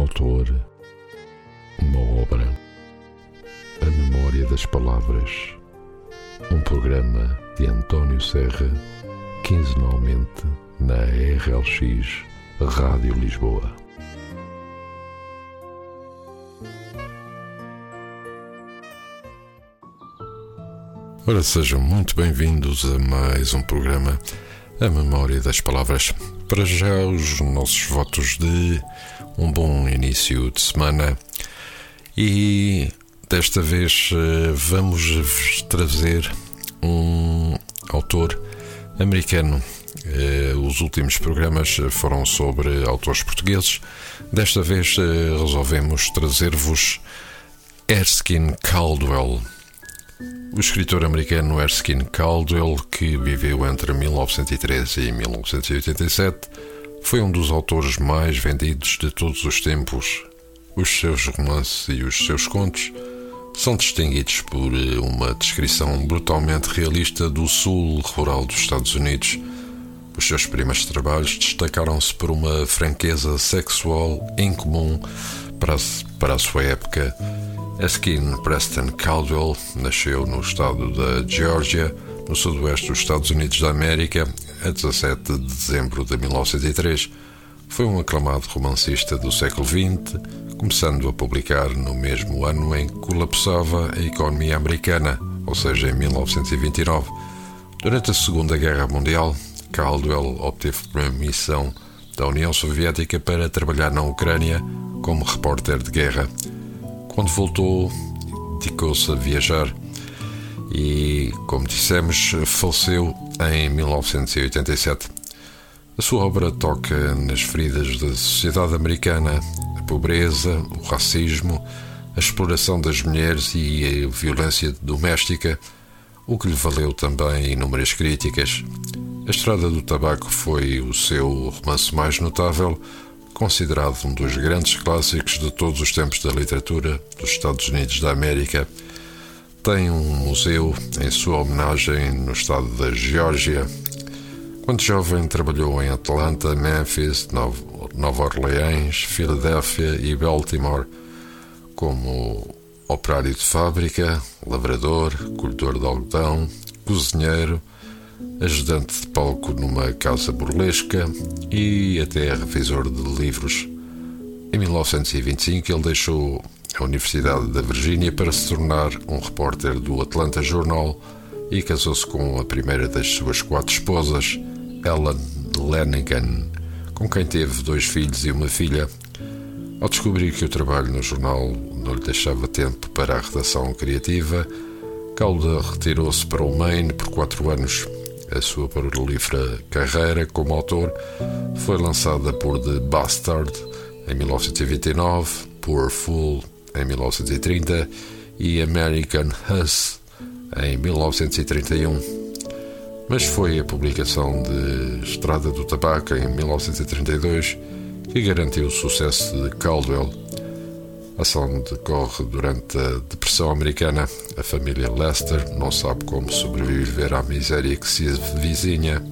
autor, uma obra, a memória das palavras, um programa de António Serra, quinzenalmente na RLX Rádio Lisboa. Ora, sejam muito bem-vindos a mais um programa A Memória das Palavras. Para já, os nossos votos de um bom início de semana e desta vez eh, vamos trazer um autor americano. Eh, os últimos programas foram sobre autores portugueses. Desta vez eh, resolvemos trazer-vos Erskine Caldwell. O escritor americano Erskine Caldwell, que viveu entre 1913 e 1987, foi um dos autores mais vendidos de todos os tempos. Os seus romances e os seus contos são distinguidos por uma descrição brutalmente realista do sul rural dos Estados Unidos. Os seus primeiros trabalhos destacaram-se por uma franqueza sexual incomum para para a sua época Eskin Preston Caldwell nasceu no estado da Geórgia, no sudoeste dos Estados Unidos da América, a 17 de dezembro de 1903. Foi um aclamado romancista do século XX, começando a publicar no mesmo ano em que colapsava a economia americana, ou seja, em 1929. Durante a Segunda Guerra Mundial, Caldwell obteve permissão da União Soviética para trabalhar na Ucrânia como repórter de guerra. Quando voltou, dedicou-se a viajar e, como dissemos, faleceu em 1987. A sua obra toca nas feridas da sociedade americana, a pobreza, o racismo, a exploração das mulheres e a violência doméstica, o que lhe valeu também inúmeras críticas. A Estrada do Tabaco foi o seu romance mais notável, considerado um dos grandes clássicos de todos os tempos da literatura dos Estados Unidos da América. Tem um museu em sua homenagem no estado da Geórgia. Quando jovem, trabalhou em Atlanta, Memphis, Nova Orleans, Filadélfia e Baltimore como operário de fábrica, lavrador, colhedor de algodão, cozinheiro ajudante de palco numa casa burlesca e até revisor de livros. Em 1925, ele deixou a Universidade da Virgínia para se tornar um repórter do Atlanta Journal e casou-se com a primeira das suas quatro esposas, Ellen Lanigan, com quem teve dois filhos e uma filha. Ao descobrir que o trabalho no jornal não lhe deixava tempo para a redação criativa, Calda retirou-se para o Maine por quatro anos a sua prolífera carreira como autor foi lançada por The Bastard em 1929, Poor Fool em 1930 e American Huss em 1931. Mas foi a publicação de Estrada do Tabaco em 1932 que garantiu o sucesso de Caldwell a ação decorre durante a Depressão Americana. A família Lester não sabe como sobreviver à miséria que se vizinha.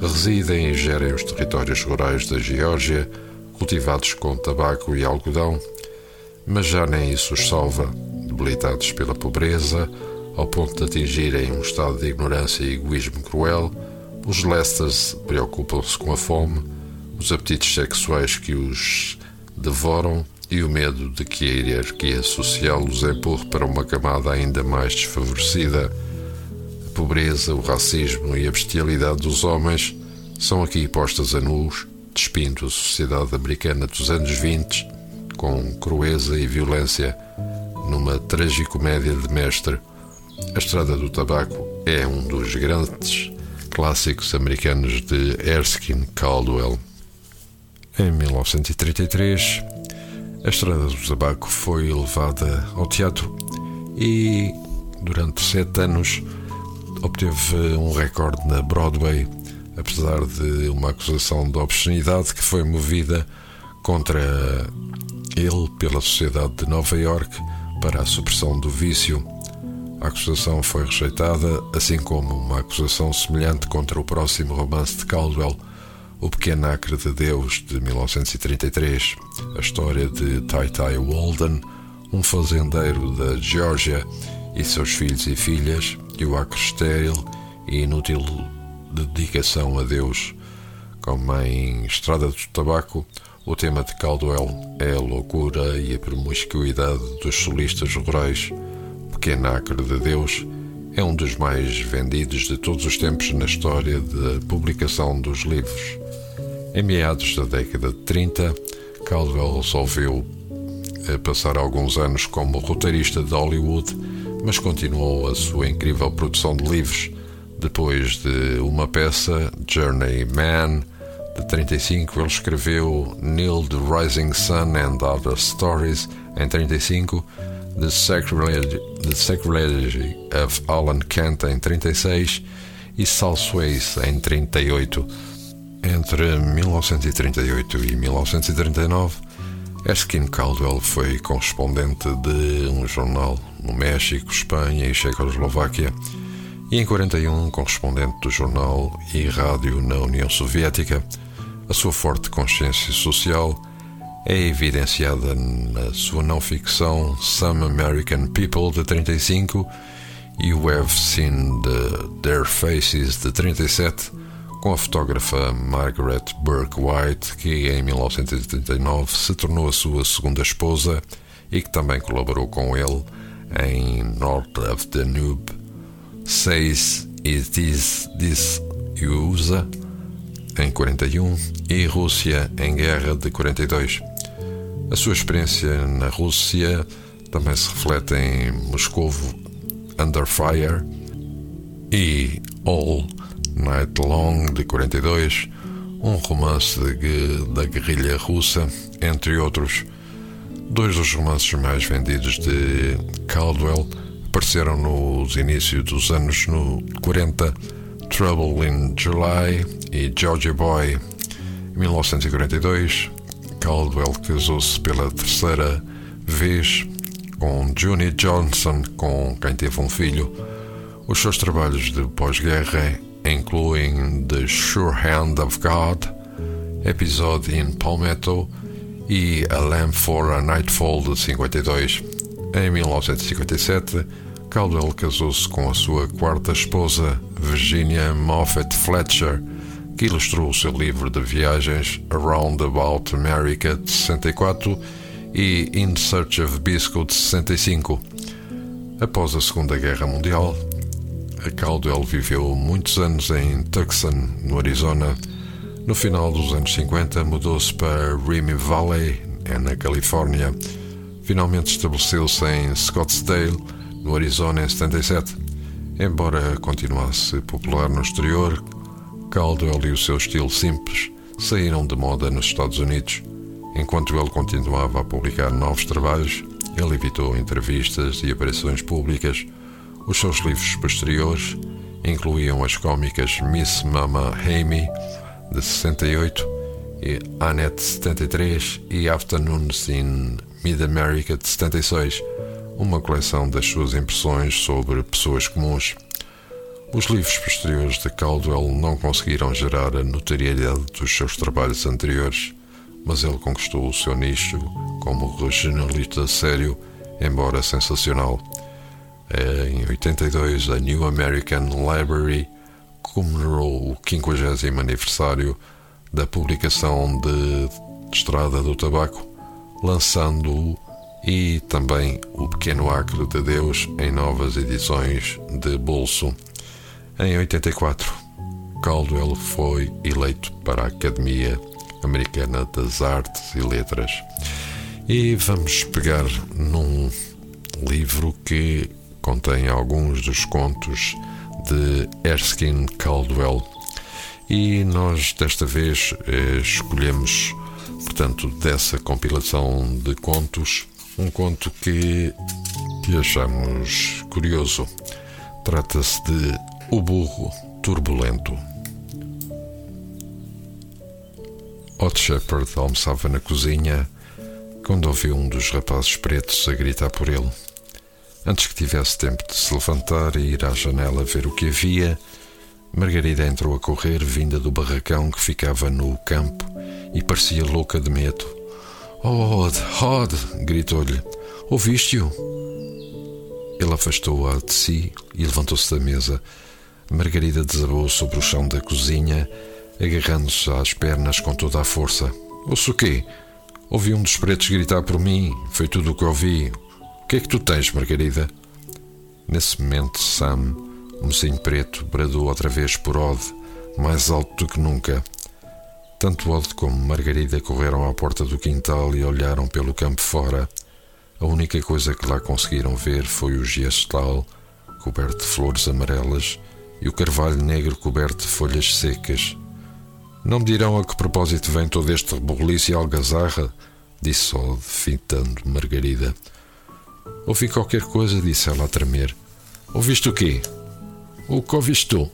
Residem e gerem os territórios rurais da Geórgia, cultivados com tabaco e algodão, mas já nem isso os salva, debilitados pela pobreza, ao ponto de atingirem um estado de ignorância e egoísmo cruel. Os Lesters preocupam-se com a fome, os apetites sexuais que os devoram e o medo de que a hierarquia social os empurre para uma camada ainda mais desfavorecida. A pobreza, o racismo e a bestialidade dos homens são aqui postas a nus, despindo a sociedade americana dos anos 20 com crueza e violência numa tragicomédia de mestre. A Estrada do Tabaco é um dos grandes clássicos americanos de Erskine Caldwell. Em 1933, a Estrada do Tabaco foi levada ao teatro e, durante sete anos, obteve um recorde na Broadway, apesar de uma acusação de obscenidade que foi movida contra ele pela Sociedade de Nova York para a supressão do vício. A acusação foi rejeitada, assim como uma acusação semelhante contra o próximo romance de Caldwell, O Pequeno Acre de Deus, de 1933, a história de Tai Tai Walden, um fazendeiro da Geórgia e seus filhos e filhas, e o acre estéril e inútil dedicação a Deus, como em Estrada do Tabaco, o tema de Caldwell é a loucura e a promiscuidade dos solistas rurais. Pequeno Acre de Deus é um dos mais vendidos de todos os tempos na história da publicação dos livros. Em meados da década de 30, Caldwell resolveu eh, passar alguns anos como roteirista de Hollywood, mas continuou a sua incrível produção de livros. Depois de uma peça, Journey Man, de 35, ele escreveu Neil the Rising Sun and Other Stories, em 35, The Sacrilege, The Sacrilege of Alan Kent, em 36, e Salsways, em 38. Entre 1938 e 1939, Erskine Caldwell foi correspondente de um jornal no México, Espanha e Checoslováquia, e em 41 correspondente do jornal e rádio na União Soviética. A sua forte consciência social é evidenciada na sua não ficção Some American People de 35 e o Have Seen the, Their Faces de 37, com a fotógrafa Margaret Burke White, que em 1939 se tornou a sua segunda esposa e que também colaborou com ele em North of the Danube, Says It Is This You Usa em 41 e Rússia em guerra de 42. A sua experiência na Rússia também se reflete em Moscou Under Fire e All Night Long de 42, um romance de, da guerrilha russa, entre outros. Dois dos romances mais vendidos de Caldwell apareceram nos inícios dos anos no 40 Trouble in July e Georgia Boy. Em 1942, Caldwell casou-se pela terceira vez com Junie Johnson, com quem teve um filho. Os seus trabalhos de pós-guerra incluem The Sure Hand of God, Episode in Palmetto e A Lamp for a Nightfall de 52. Em 1957, Caldwell casou-se com a sua quarta esposa, Virginia Moffett Fletcher, que ilustrou o seu livro de viagens Around About America de 64 e In Search of Bisco de 65. Após a Segunda Guerra Mundial, a Caldwell viveu muitos anos em Tucson, no Arizona. No final dos anos 50, mudou-se para Remy Valley, na Califórnia. Finalmente estabeleceu-se em Scottsdale, no Arizona em 77. Embora continuasse popular no exterior, Caldwell e o seu estilo simples saíram de moda nos Estados Unidos. Enquanto ele continuava a publicar novos trabalhos, ele evitou entrevistas e aparições públicas. Os seus livros posteriores incluíam as cómicas Miss Mama Amy, de 68, e Annette, 73, e Afternoons in Mid-America, de 76 uma coleção das suas impressões sobre pessoas comuns. Os livros posteriores de Caldwell não conseguiram gerar a notoriedade dos seus trabalhos anteriores, mas ele conquistou o seu nicho como regionalista sério, embora sensacional. Em 82, a New American Library comemorou o 50 aniversário da publicação de Estrada do Tabaco, lançando-o e também O Pequeno Acre de Deus em novas edições de bolso. Em 84, Caldwell foi eleito para a Academia Americana das Artes e Letras. E vamos pegar num livro que contém alguns dos contos de Erskine Caldwell. E nós desta vez eh, escolhemos, portanto, dessa compilação de contos, um conto que, que achamos curioso. Trata-se de O Burro Turbulento. Hot Shepherd almoçava na cozinha quando ouviu um dos rapazes pretos a gritar por ele. Antes que tivesse tempo de se levantar e ir à janela ver o que havia, Margarida entrou a correr, vinda do barracão que ficava no campo e parecia louca de medo. Odd, Odd! gritou-lhe. Ouviste-o? Ele afastou-a de si e levantou-se da mesa. Margarida desabou sobre o chão da cozinha, agarrando-se às pernas com toda a força. Ouço o quê? Ouvi um dos pretos gritar por mim. Foi tudo o que ouvi. O que é que tu tens, Margarida? Nesse momento, Sam, o mocinho preto, bradou outra vez por Odd, mais alto do que nunca. Tanto Odd como Margarida correram à porta do quintal e olharam pelo campo fora. A única coisa que lá conseguiram ver foi o gestal, coberto de flores amarelas, e o carvalho negro coberto de folhas secas. Não me dirão a que propósito vem todo este rebuliço e algazarra? Disse Odd, fintando Margarida. Ouvi qualquer coisa, disse ela a tremer. Ouviste o quê? O que ouviste tu?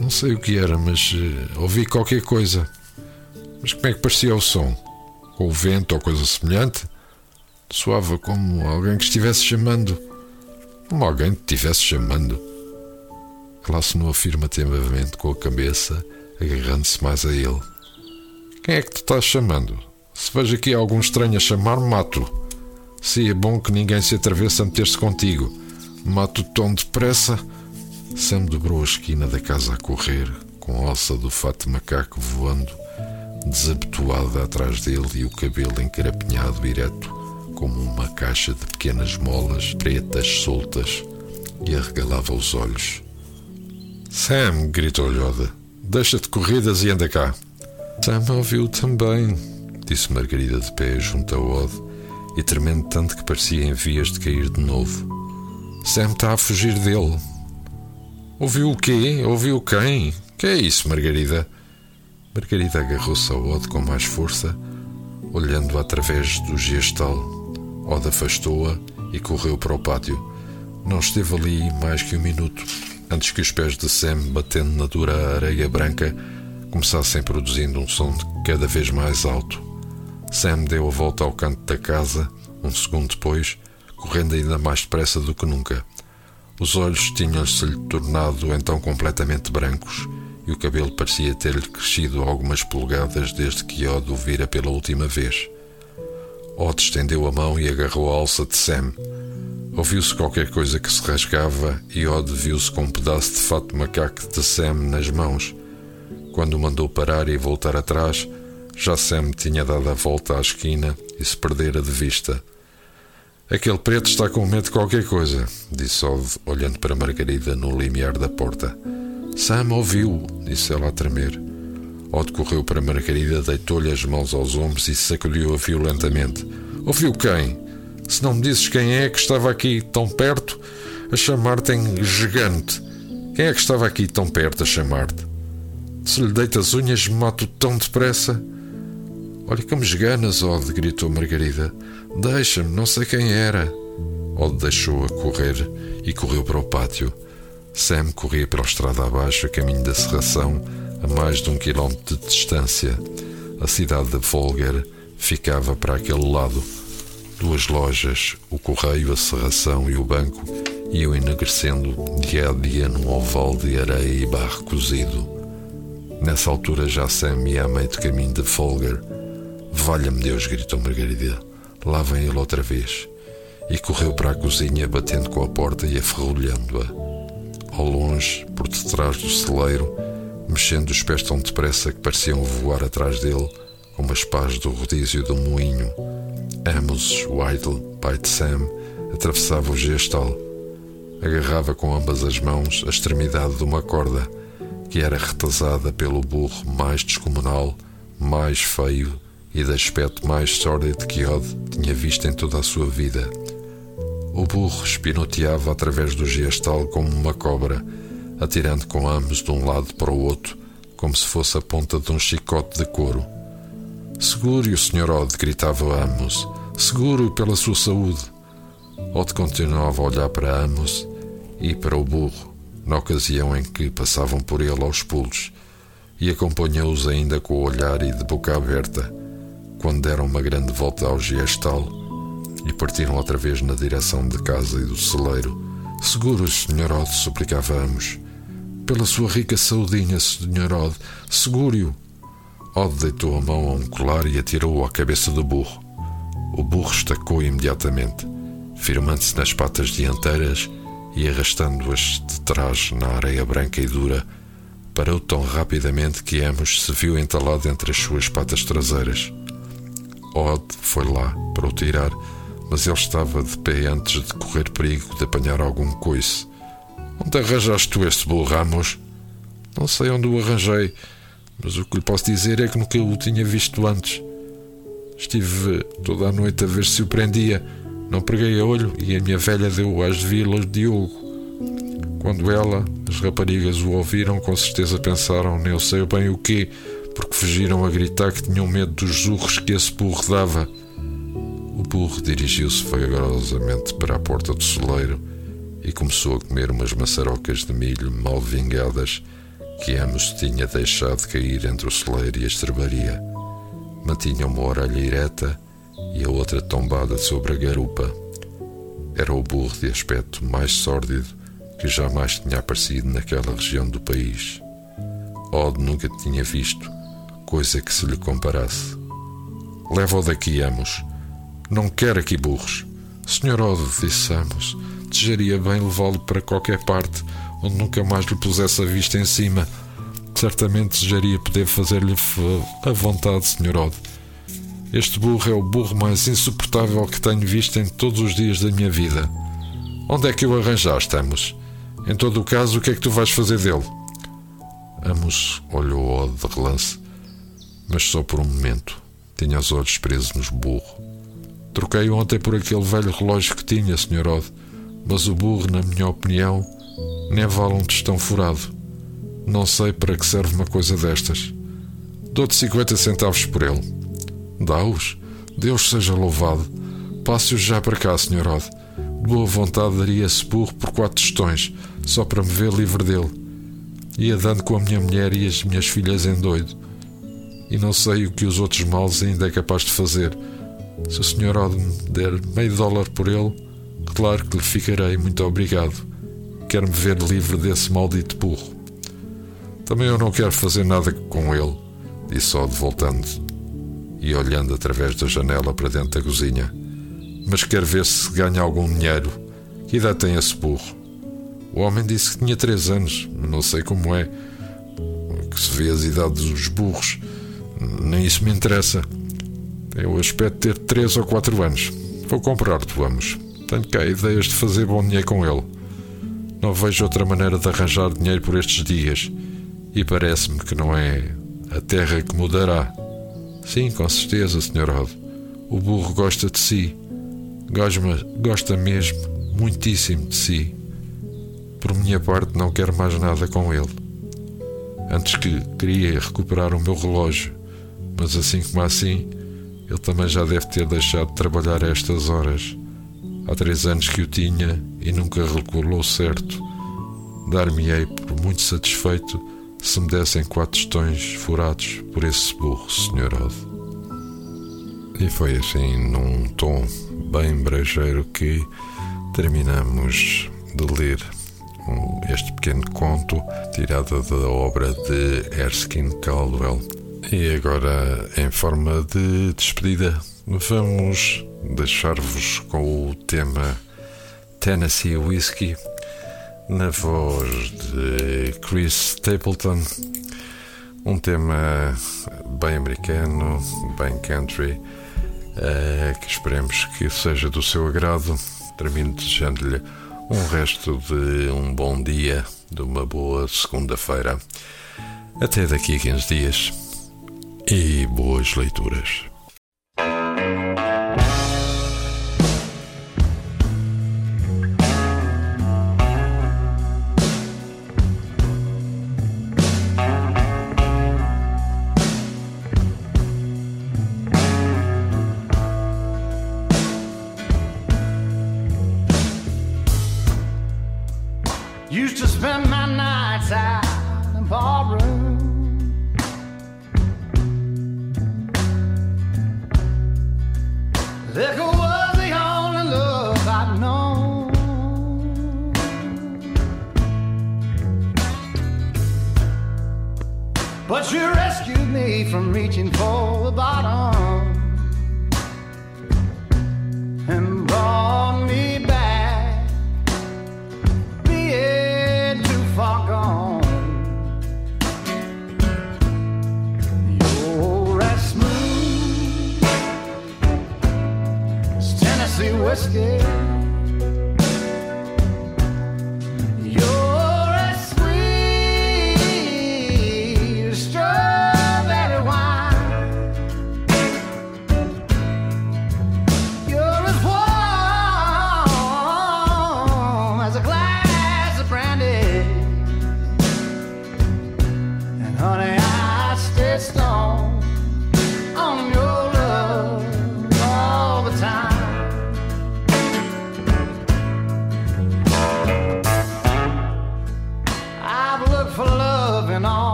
Não sei o que era, mas uh, ouvi qualquer coisa. Mas como é que parecia o som? Com o vento ou coisa semelhante? Soava como alguém que estivesse chamando. Como alguém que estivesse chamando. Ela assinou afirmativamente com a cabeça, agarrando-se mais a ele. Quem é que te estás chamando? Se vejo aqui algum estranho a chamar, mato. Se é bom que ninguém se atrevesse a meter-se contigo. Mato tão depressa. Sam dobrou a esquina da casa a correr, com a alça do fato macaco voando desabotoada atrás dele e o cabelo encarapinhado ereto, como uma caixa de pequenas molas pretas soltas, e arregalava os olhos. Sam, gritou-lhe Oda, deixa de corridas e anda cá. Sam ouviu também, disse Margarida de pé junto ao Odd e tremendo tanto que parecia em vias de cair de novo. Sam está a fugir dele. Ouviu o quê? Ouviu quem? Que é isso, Margarida? Margarida agarrou-se ao Odd com mais força, olhando através do gestal. Odd afastou-a e correu para o pátio. Não esteve ali mais que um minuto, antes que os pés de Sam, batendo na dura areia branca, começassem produzindo um som cada vez mais alto. Sam deu a volta ao canto da casa, um segundo depois, correndo ainda mais depressa do que nunca. Os olhos tinham-se-lhe tornado então completamente brancos e o cabelo parecia ter-lhe crescido algumas polegadas desde que Odd o vira pela última vez. Odd estendeu a mão e agarrou a alça de Sam. Ouviu-se qualquer coisa que se rasgava e Odd viu-se com um pedaço de fato macaco de Sam nas mãos. Quando o mandou parar e voltar atrás, já Sam tinha dado a volta à esquina e se perdera de vista. Aquele preto está com medo de qualquer coisa, disse Odd, olhando para Margarida no limiar da porta. Sam ouviu, disse ela a tremer. Odd correu para Margarida, deitou-lhe as mãos aos ombros e sacudiu-a violentamente. Ouviu quem? Se não me dizes quem é que estava aqui tão perto a chamar-te em gigante. Quem é que estava aqui tão perto a chamar-te? Se lhe deito as unhas, mato tão depressa. Olha que esganas, Odd, gritou Margarida. Deixa-me, não sei quem era. Odd deixou-a correr e correu para o pátio. Sam corria pela estrada abaixo, a caminho da serração, a mais de um quilómetro de distância. A cidade de Volger ficava para aquele lado. Duas lojas, o correio, a serração e o banco, iam enegrecendo dia a dia num oval de areia e barro cozido. Nessa altura já Sam ia a meio de caminho de Folger. Valha-me Deus, gritou Margarida. Lá vem ele outra vez. E correu para a cozinha, batendo com a porta e aferrolhando-a ao longe, por detrás do celeiro, mexendo os pés tão depressa que pareciam voar atrás dele, como as pás do rodízio do moinho. Amos Whittle, pai de Sam, atravessava o gestal. Agarrava com ambas as mãos a extremidade de uma corda, que era retazada pelo burro mais descomunal, mais feio e de aspecto mais sórdido que Odd tinha visto em toda a sua vida. O burro espinoteava através do gestal como uma cobra, atirando com ambos de um lado para o outro, como se fosse a ponta de um chicote de couro. Segure o Sr. Odd, gritava Amos. Seguro pela sua saúde. Odd continuava a olhar para Amos e para o burro, na ocasião em que passavam por ele aos pulos, e acompanhou-os ainda com o olhar e de boca aberta, quando deram uma grande volta ao gestal e partiram outra vez na direção de casa e do celeiro. Seguros, Sr. Otto, suplicava Amos. pela sua rica saudinha, Sr. Odd. Segure-o. Odd deitou a mão a um colar e atirou-o à cabeça do burro. O burro estacou imediatamente, firmando-se nas patas dianteiras e arrastando-as de trás na areia branca e dura, parou tão rapidamente que Amos se viu entalado entre as suas patas traseiras. Odd foi lá para o tirar, mas ele estava de pé antes de correr perigo de apanhar algum coice. Onde arranjaste tu este burro, Amos? Não sei onde o arranjei, mas o que lhe posso dizer é que nunca o tinha visto antes. Estive toda a noite a ver se o prendia. Não preguei a olho e a minha velha deu às vilas de Diogo. Quando ela, as raparigas o ouviram, com certeza pensaram, nem eu sei bem o quê, porque fugiram a gritar que tinham medo dos urros que esse burro dava. Burro dirigiu-se vagarosamente para a porta do celeiro e começou a comer umas maçarocas de milho mal vingadas que Amos tinha deixado cair entre o celeiro e a estrebaria. Mantinha uma orelha ereta e a outra tombada sobre a garupa. Era o burro de aspecto mais sórdido que jamais tinha aparecido naquela região do país. Odd nunca tinha visto coisa que se lhe comparasse. Leva-o daqui, Amos. Não quer aqui burros. Senhor Odd, disse Amos, desejaria bem levá-lo para qualquer parte onde nunca mais lhe pusesse a vista em cima. Certamente desejaria poder fazer-lhe a vontade, Sr. Odd. Este burro é o burro mais insuportável que tenho visto em todos os dias da minha vida. Onde é que o arranjaste, Amos? Em todo o caso, o que é que tu vais fazer dele? Amos olhou Odd de relance, mas só por um momento. Tinha os olhos presos nos burro. Troquei ontem por aquele velho relógio que tinha, Sr. Odd, mas o burro, na minha opinião, nem vale um tostão furado. Não sei para que serve uma coisa destas. Dou-te 50 centavos por ele. Dá-os? Deus seja louvado. Passe-os já para cá, Sr. Odd. De boa vontade daria esse burro por quatro tostões, só para me ver livre dele. Ia dando com a minha mulher e as minhas filhas em doido. E não sei o que os outros males ainda é capaz de fazer. Se o Sr. Me der meio dólar por ele, claro que lhe ficarei muito obrigado. Quero-me ver livre desse maldito burro. Também eu não quero fazer nada com ele, disse Odd voltando e olhando através da janela para dentro da cozinha. Mas quero ver se ganha algum dinheiro. Que idade tem esse burro? O homem disse que tinha três anos, não sei como é. Que se vê as idades dos burros, nem isso me interessa. Aspecto de ter três ou quatro anos. Vou comprar-te, vamos. Tenho cá ideias de fazer bom dinheiro com ele. Não vejo outra maneira de arranjar dinheiro por estes dias. E parece-me que não é a terra que mudará. Sim, com certeza, Sr. Rod. O burro gosta de si. Gosta, gosta mesmo, muitíssimo de si. Por minha parte, não quero mais nada com ele. Antes que queria recuperar o meu relógio, mas assim como assim, ele também já deve ter deixado de trabalhar a estas horas. Há três anos que o tinha e nunca recolou certo. Dar-me-ei por muito satisfeito se me dessem quatro tostões furados por esse burro, Sr. Odd. E foi assim, num tom bem brejeiro, que terminamos de ler este pequeno conto tirado da obra de Erskine Caldwell. E agora, em forma de despedida, vamos deixar-vos com o tema Tennessee Whiskey na voz de Chris Stapleton. Um tema bem americano, bem country, uh, que esperemos que seja do seu agrado. Termino desejando-lhe um resto de um bom dia, de uma boa segunda-feira. Até daqui a 15 dias e boas leituras. But you rescued me from reaching for the bottom and brought me back, being too far gone. You're as smooth as Tennessee whiskey.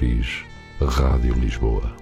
X Rádio Lisboa.